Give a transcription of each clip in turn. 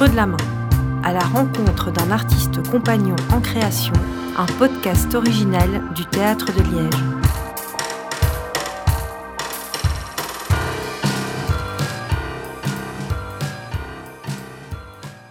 Creux de la main, à la rencontre d'un artiste compagnon en création, un podcast original du Théâtre de Liège.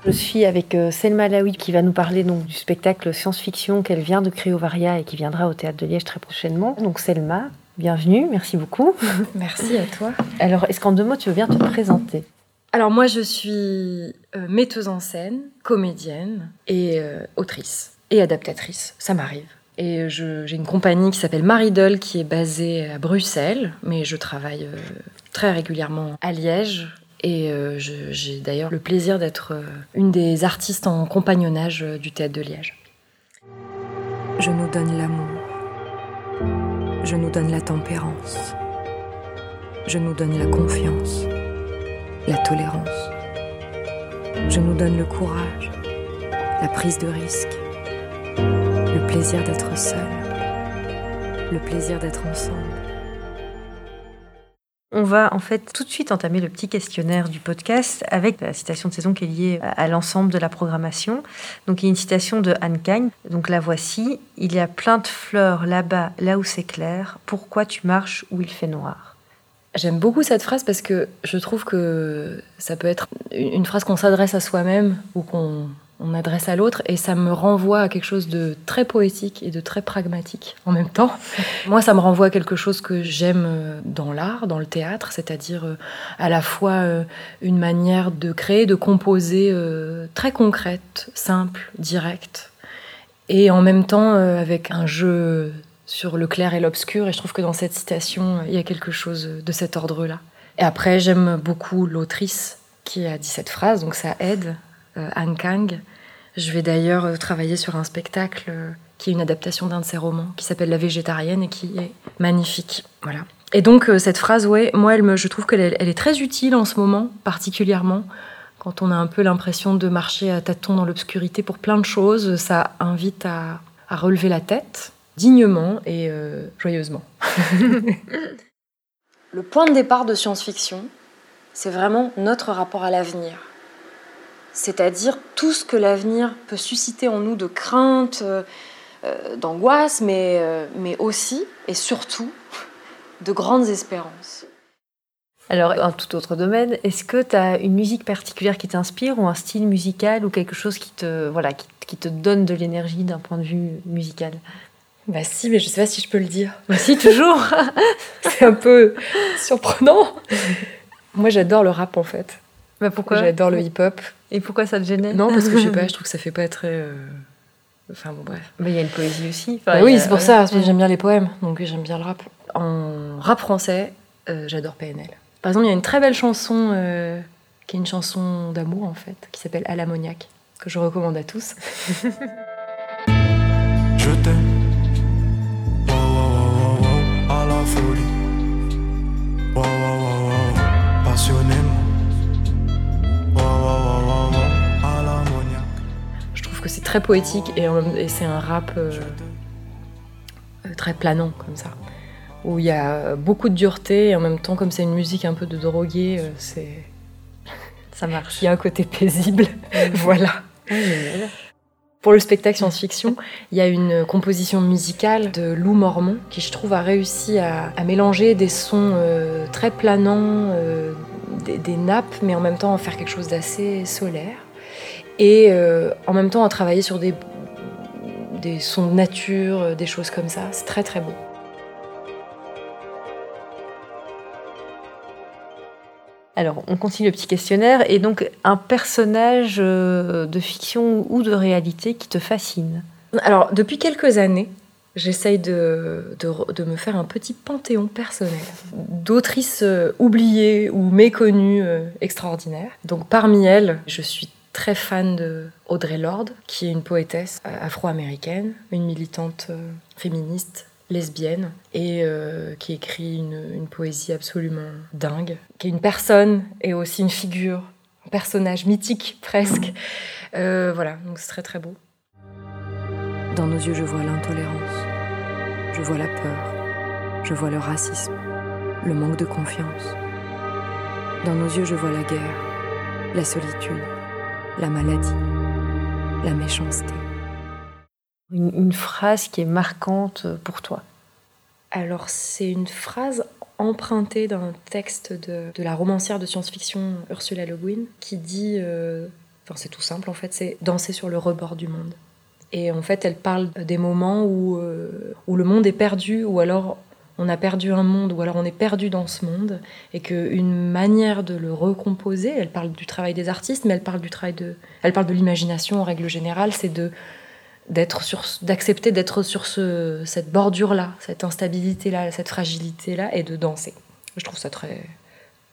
Je suis avec euh, Selma Laoui qui va nous parler donc, du spectacle science-fiction qu'elle vient de créer au Varia et qui viendra au Théâtre de Liège très prochainement. Donc Selma, bienvenue, merci beaucoup. Merci à toi. Alors, est-ce qu'en deux mots, tu veux bien te présenter? Alors moi, je suis euh, metteuse en scène, comédienne et euh, autrice et adaptatrice. Ça m'arrive. Et j'ai une compagnie qui s'appelle Maridol qui est basée à Bruxelles, mais je travaille euh, très régulièrement à Liège. Et j'ai d'ailleurs le plaisir d'être une des artistes en compagnonnage du théâtre de Liège. Je nous donne l'amour. Je nous donne la tempérance. Je nous donne la confiance, la tolérance. Je nous donne le courage, la prise de risque, le plaisir d'être seul, le plaisir d'être ensemble. On va en fait tout de suite entamer le petit questionnaire du podcast avec la citation de saison qui est liée à, l'ensemble de la programmation. Donc il y a une citation de Anne Cagne. Donc la voici. Il y a plein de fleurs là-bas, là où c'est clair. Pourquoi tu marches où il fait noir? J'aime beaucoup cette phrase parce que je trouve que ça peut être une phrase qu'on s'adresse à soi-même ou qu'on on adresse à l'autre et ça me renvoie à quelque chose de très poétique et de très pragmatique en même temps. Moi, ça me renvoie à quelque chose que j'aime euh, dans l'art, dans le théâtre, c'est-à-dire euh, à la fois euh, une manière de créer, de composer très concrète, simple, directe et en même temps avec un jeu sur le clair et l'obscur. Et je trouve que dans cette citation, il y a quelque chose de cet ordre-là. Et après, j'aime beaucoup l'autrice qui a dit cette phrase, donc ça aide, euh, Anne Kang. Je vais d'ailleurs euh, travailler sur un spectacle euh, qui est une adaptation d'un de ses romans, qui s'appelle La végétarienne et qui est magnifique. Voilà. Et donc, euh, cette phrase, ouais, moi, je trouve qu'elle est- très utile en ce moment, particulièrement quand on a un peu l'impression de marcher à tâtons dans l'obscurité pour plein de choses. Ça invite à relever la tête, dignement et euh, joyeusement. Le point de départ de science-fiction, c'est vraiment notre rapport à l'avenir. C'est-à-dire tout ce que l'avenir peut susciter en nous de crainte, euh, euh, d'angoisse, mais, euh, mais aussi et surtout de grandes espérances. Alors, un tout autre domaine, est-ce que tu as une musique particulière qui t'inspire ou un style musical ou quelque chose qui te, voilà, qui, qui te donne de l'énergie d'un point de vue musical? Bah si, mais je sais pas si je peux le dire. Si, toujours C'est un peu surprenant. Moi, j'adore le rap en fait. bah Pourquoi? J'adore le hip-hop. Et pourquoi ça te gênait? Non, parce que je sais pas, je trouve que ça fait pas très. euh, Enfin bon, bref. Mais il y a une poésie aussi. Bah Enfin, oui, a- c'est pour ça, parce que j'aime bien les poèmes, donc j'aime bien le rap. En rap français, euh, j'adore PNL. Par exemple, il y a une très belle chanson, euh, qui est une chanson d'amour en fait, qui s'appelle À l'ammoniaque, que je recommande à tous. très poétique et, c'est un rap euh, euh, très planant comme ça, où il y a beaucoup de dureté et en même temps, comme c'est une musique un peu de drogué, euh, c'est Ça marche. il y a un côté paisible. voilà. Pour le spectacle science-fiction, il y a une composition musicale de Lou Mormon qui, je trouve, a réussi à, à mélanger des sons euh, très planants, euh, des, des nappes, mais en même temps en faire quelque chose d'assez solaire. Et euh, en même temps à travailler sur des, des sons de nature, euh, des choses comme ça. C'est très très beau. Alors, on continue le petit questionnaire. Et donc, un personnage euh, de fiction ou de réalité qui te fascine? Alors, depuis quelques années, j'essaye de, de- de me faire un petit panthéon personnel d'autrices oubliées ou méconnues extraordinaires. Donc, parmi elles, je suis très fan de Audre Lorde, qui est une poétesse euh, afro-américaine, une militante euh, féministe lesbienne et euh, qui écrit une, poésie absolument dingue, qui est une personne et aussi une figure, un personnage mythique presque. Voilà, donc c'est très très beau. Dans nos yeux, je vois l'intolérance. Je vois la peur. Je vois le racisme. Le manque de confiance. Dans nos yeux, je vois la guerre, la solitude, la maladie, la méchanceté. Une, une phrase qui est marquante pour toi Alors, c'est une phrase empruntée d'un texte de, de, la romancière de science-fiction Ursula Le Guin qui dit, euh, enfin c'est tout simple en fait, c'est danser sur le rebord du monde. Et en fait, elle parle des moments où, euh, où le monde est perdu, ou alors on a perdu un monde, ou alors on est perdu dans ce monde, et qu'une manière de le recomposer, elle parle du travail des artistes, mais elle parle du travail de, elle parle de l'imagination en règle générale, c'est de d'être sur, d'accepter d'être sur ce, cette bordure-là, cette instabilité-là, cette fragilité-là, et de danser. Je trouve ça très,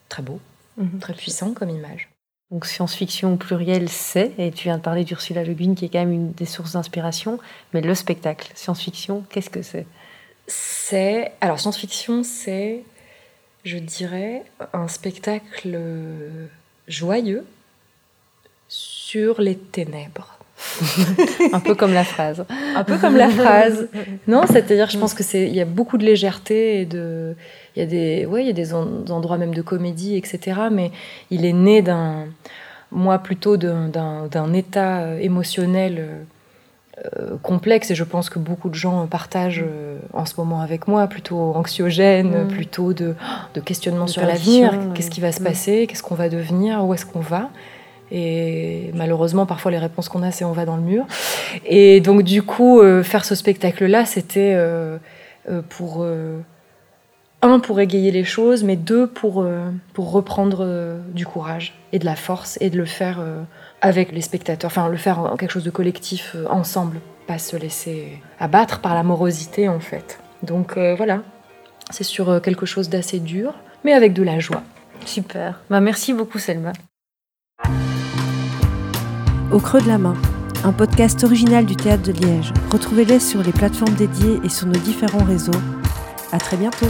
très beau, mmh. très puissant comme image. Donc science-fiction au pluriel, c'est, et tu viens de parler d'Ursula Le Guin, qui est quand même une des sources d'inspiration, mais le spectacle, science-fiction, qu'est-ce que c'est? C'est, alors science-fiction, c'est, je dirais, un spectacle joyeux sur les ténèbres. un peu comme la phrase. Un peu comme la phrase. Non, c'est-à-dire, je pense que c'est, il y a beaucoup de légèreté et de, il y a des, ouais, il y a des endroits même de comédie, etc. Mais il est né d'un, moi plutôt d'un, d'un, état euh, émotionnel euh, complexe et je pense que beaucoup de gens partagent euh, en ce moment avec moi, plutôt anxiogène, mm. plutôt de, de questionnement sur l'avenir. Qu'est-ce qui va se mm. passer Qu'est-ce qu'on va devenir Où est-ce qu'on va et malheureusement, parfois, les réponses qu'on a, c'est on va dans le mur. Et donc, du coup, euh, faire ce spectacle-là, c'était euh, euh, pour. Un, pour égayer les choses, mais deux, pour, pour reprendre du courage et de la force et de le faire avec les spectateurs. Enfin, le faire en quelque chose de collectif, ensemble. Pas se laisser abattre par la morosité, en fait. Donc, voilà. C'est sur quelque chose d'assez dur, mais avec de la joie. Super. Bah, merci beaucoup, Selma. Au creux de la main, un podcast original du théâtre de Liège. Retrouvez-les sur les plateformes dédiées et sur nos différents réseaux. À très bientôt.